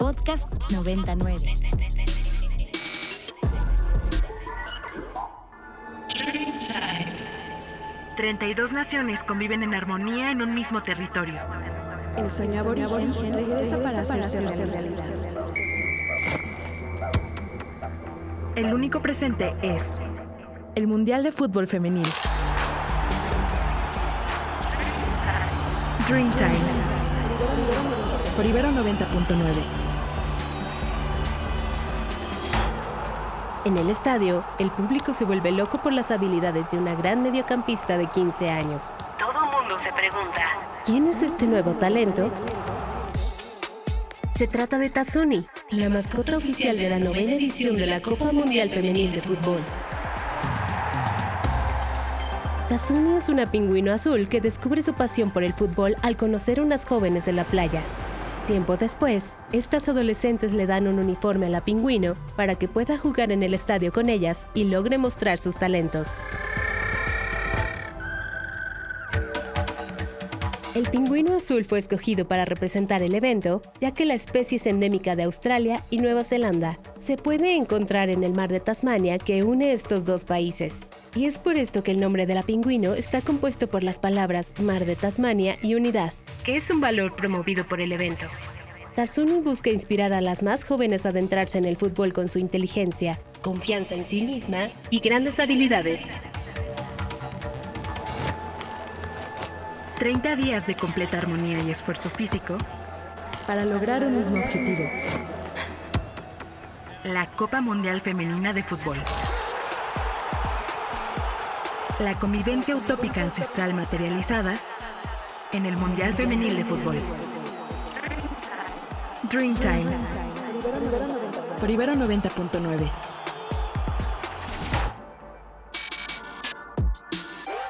Podcast 99. Treinta y dos naciones conviven en armonía en un mismo territorio. El sueño aborigen regresa para hacerse realidad. El único presente es el Mundial de Fútbol Femenil. Dreamtime. Por Ibero 90.9. En el estadio, el público se vuelve loco por las habilidades de una gran mediocampista de 15 años. Todo mundo se pregunta. ¿Quién es este nuevo talento? Se trata de Tazuni, la mascota oficial de la novena edición de la Copa Mundial Femenil de Fútbol. Tazuni es una pingüino azul que descubre su pasión por el fútbol al conocer unas jóvenes en la playa. Tiempo después, estas adolescentes le dan un uniforme a la pingüino para que pueda jugar en el estadio con ellas y logre mostrar sus talentos. El pingüino azul fue escogido para representar el evento, ya que la especie es endémica de Australia y Nueva Zelanda. Se puede encontrar en el mar de Tasmania que une estos dos países. Y es por esto que el nombre de la pingüino está compuesto por las palabras mar de Tasmania y unidad, que es un valor promovido por el evento. Tazuni busca inspirar a las más jóvenes a adentrarse en el fútbol con su inteligencia, confianza en sí misma y grandes habilidades. 30 días de completa armonía y esfuerzo físico Para lograr un mismo objetivo. la Copa Mundial Femenina de Fútbol. La convivencia utópica ancestral materializada en el Mundial Femenil de Fútbol. Dreamtime. Por Ibero 90.9.